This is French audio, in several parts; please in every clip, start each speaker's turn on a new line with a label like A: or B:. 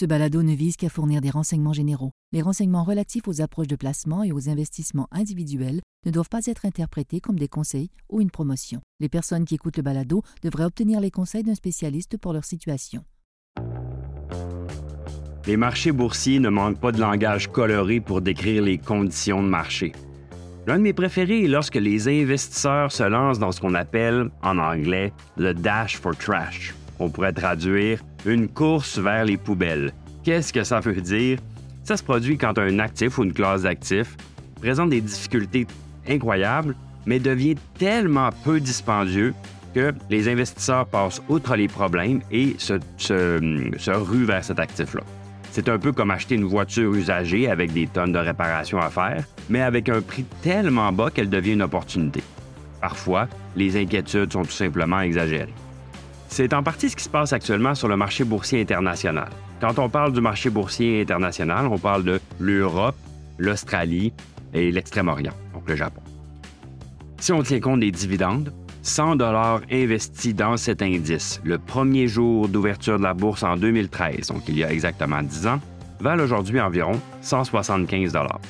A: Ce balado ne vise qu'à fournir des renseignements généraux. Les renseignements relatifs aux approches de placement et aux investissements individuels ne doivent pas être interprétés comme des conseils ou une promotion. Les personnes qui écoutent le balado devraient obtenir les conseils d'un spécialiste pour leur situation.
B: Les marchés boursiers ne manquent pas de langage coloré pour décrire les conditions de marché. L'un de mes préférés est lorsque les investisseurs se lancent dans ce qu'on appelle, en anglais, le dash for trash. On pourrait traduire une course vers les poubelles. Qu'est-ce que ça veut dire? Ça se produit quand un actif ou une classe d'actifs présente des difficultés incroyables, mais devient tellement peu dispendieux que les investisseurs passent outre les problèmes et se, ruent vers cet actif-là. C'est un peu comme acheter une voiture usagée avec des tonnes de réparations à faire, mais avec un prix tellement bas qu'elle devient une opportunité. Parfois, les inquiétudes sont tout simplement exagérées. C'est en partie ce qui se passe actuellement sur le marché boursier international. Quand on parle du marché boursier international, on parle de l'Europe, l'Australie et l'Extrême-Orient, donc le Japon. Si on tient compte des dividendes, 100 dollars investis dans cet indice le premier jour d'ouverture de la bourse en 2013, donc il y a exactement 10 ans, valent aujourd'hui environ 175 dollars.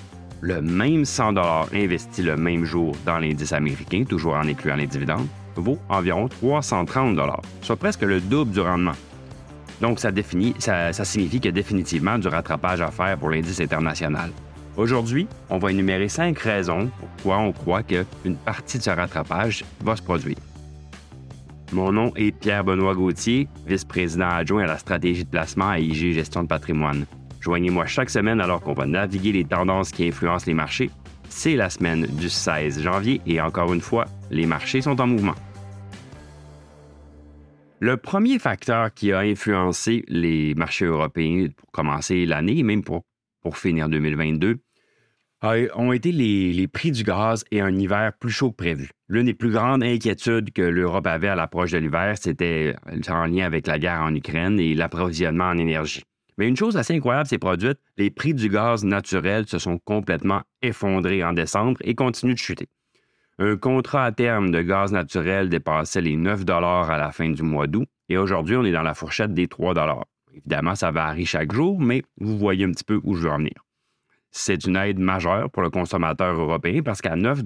B: Le même 100 dollars investi le même jour dans l'indice américain, toujours en incluant les dividendes, vaut environ 330 dollars, soit presque le double du rendement. Donc ça, définit, ça, ça signifie qu'il y a définitivement du rattrapage à faire pour l'indice international. Aujourd'hui, on va énumérer cinq raisons pourquoi on croit qu'une partie de ce rattrapage va se produire. Mon nom est Pierre-Benoît Gauthier, vice-président adjoint à la stratégie de placement à IG Gestion de patrimoine. Joignez-moi chaque semaine alors qu'on va naviguer les tendances qui influencent les marchés. C'est la semaine du 16 janvier et encore une fois, les marchés sont en mouvement. Le premier facteur qui a influencé les marchés européens pour commencer l'année, et même pour pour finir 2022, ont été les, prix du gaz et un hiver plus chaud que prévu. L'une des plus grandes inquiétudes que l'Europe avait à l'approche de l'hiver, c'était en lien avec la guerre en Ukraine et l'approvisionnement en énergie. Mais une chose assez incroyable s'est produite, les prix du gaz naturel se sont complètement effondrés en décembre et continuent de chuter. Un contrat à terme de gaz naturel dépassait les 9 à la fin du mois d'août et aujourd'hui, on est dans la fourchette des 3 Évidemment, ça varie chaque jour, mais vous voyez un petit peu où je veux en venir. C'est une aide majeure pour le consommateur européen parce qu'à 9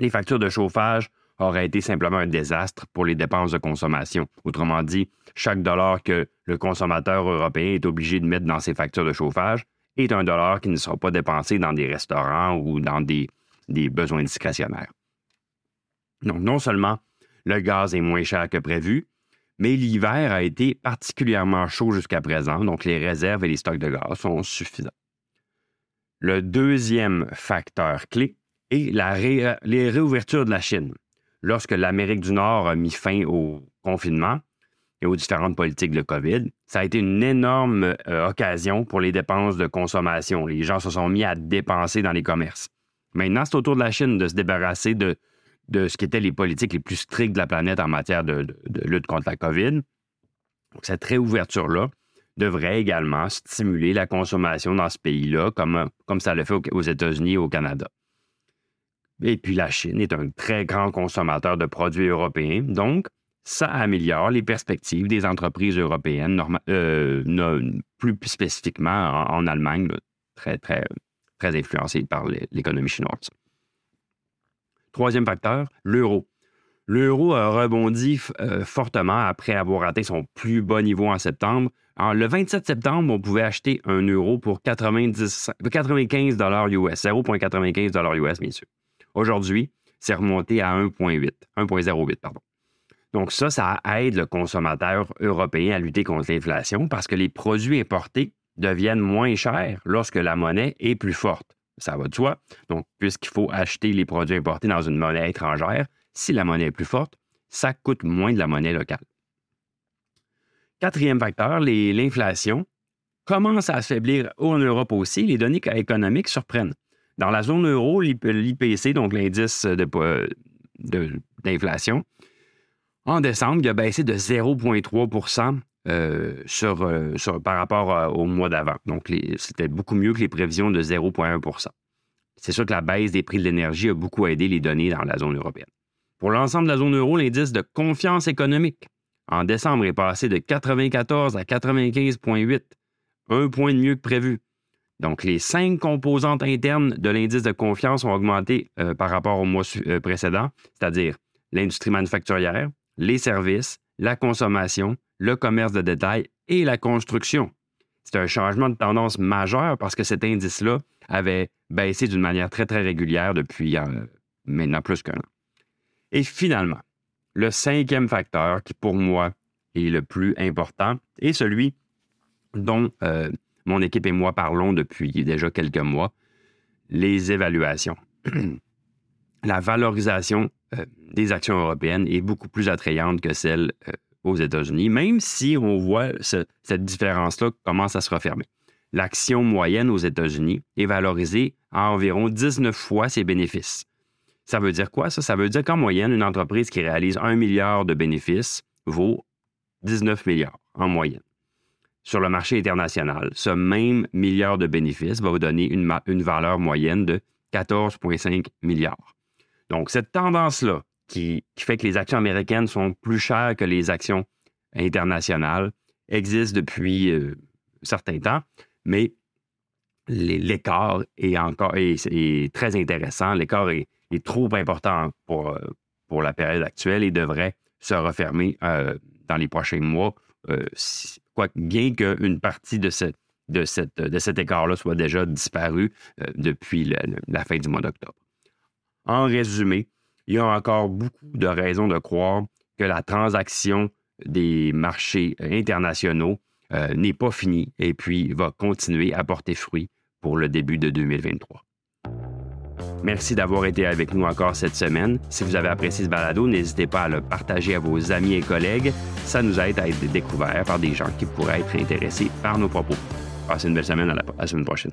B: les factures de chauffage auraient été simplement un désastre pour les dépenses de consommation. Autrement dit, chaque dollar que le consommateur européen est obligé de mettre dans ses factures de chauffage est un dollar qui ne sera pas dépensé dans des restaurants ou dans des, des besoins discrétionnaires. Donc, non seulement le gaz est moins cher que prévu, mais l'hiver a été particulièrement chaud jusqu'à présent, donc les réserves et les stocks de gaz sont suffisants. Le deuxième facteur clé est la les réouvertures de la Chine. Lorsque l'Amérique du Nord a mis fin au confinement et aux différentes politiques de COVID, ça a été une énorme euh, occasion pour les dépenses de consommation. Les gens se sont mis à dépenser dans les commerces. Maintenant, c'est au tour de la Chine de se débarrasser de de ce qui étaient les politiques les plus strictes de la planète en matière de, lutte contre la COVID. cette réouverture-là devrait également stimuler la consommation dans ce pays-là, comme, comme ça le fait aux États-Unis et au Canada. Et puis la Chine est un très grand consommateur de produits européens, donc ça améliore les perspectives des entreprises européennes, euh, plus spécifiquement en, Allemagne, très, très, très influencées par l'économie chinoise. Troisième facteur, l'euro. L'euro a rebondi euh, fortement après avoir atteint son plus bas niveau en septembre. En, le 27 septembre, on pouvait acheter un euro pour 90, 95 US, 0,95 US, bien sûr. Aujourd'hui, c'est remonté à 1,8, 1,08, pardon. Donc ça, ça aide le consommateur européen à lutter contre l'inflation parce que les produits importés deviennent moins chers lorsque la monnaie est plus forte. Ça va de soi. Donc, puisqu'il faut acheter les produits importés dans une monnaie étrangère, si la monnaie est plus forte, ça coûte moins de la monnaie locale. Quatrième facteur, l'inflation commence à affaiblir en Europe aussi. Les données économiques surprennent. Dans la zone euro, l'IPC, donc l'indice d'inflation, en décembre, il a baissé de 0,3 euh, euh, par rapport euh, au mois d'avant. Donc, c'était beaucoup mieux que les prévisions de 0,1% C'est sûr que la baisse des prix de l'énergie a beaucoup aidé les données dans la zone européenne. Pour l'ensemble de la zone euro, l'indice de confiance économique en décembre est passé de 94 à 95,8, un point de mieux que prévu. Donc, les cinq composantes internes de l'indice de confiance ont augmenté par rapport au mois précédent, c'est-à-dire l'industrie manufacturière, les services, la consommation, le commerce de détail et la construction. C'est un changement de tendance majeur parce que cet indice-là avait baissé d'une manière très, très régulière depuis euh, maintenant plus qu'un an. Et finalement, le cinquième facteur qui, pour moi, est le plus important est celui dont mon équipe et moi parlons depuis déjà quelques mois, les évaluations. La valorisation euh, des actions européennes est beaucoup plus attrayante que celle euh, aux États-Unis, même si on voit cette différence-là commence à se refermer. L'action moyenne aux États-Unis est valorisée à environ 19 fois ses bénéfices. Ça veut dire quoi, ça? Ça veut dire qu'en moyenne, une entreprise qui réalise 1 milliard de bénéfices vaut 19 milliards en moyenne sur le marché international, ce même milliard de bénéfices va vous donner une valeur moyenne de 14,5 milliards. Donc, cette tendance-là, qui, fait que les actions américaines sont plus chères que les actions internationales, existe depuis un euh, certain temps, mais l'écart est encore très intéressant. L'écart est, trop important pour, euh, pour la période actuelle et devrait se refermer euh, dans les prochains mois bien qu'une partie de, de, cette, de cet écart-là soit déjà disparu euh, depuis la, fin du mois d'octobre. En résumé, il y a encore beaucoup de raisons de croire que la transaction des marchés internationaux euh, n'est pas finie et puis va continuer à porter fruit pour le début de 2023. Merci d'avoir été avec nous encore cette semaine. Si vous avez apprécié ce balado, n'hésitez pas à le partager à vos amis et collègues. Ça nous aide à être découverts par des gens qui pourraient être intéressés par nos propos. Passez une belle semaine, à la, semaine prochaine.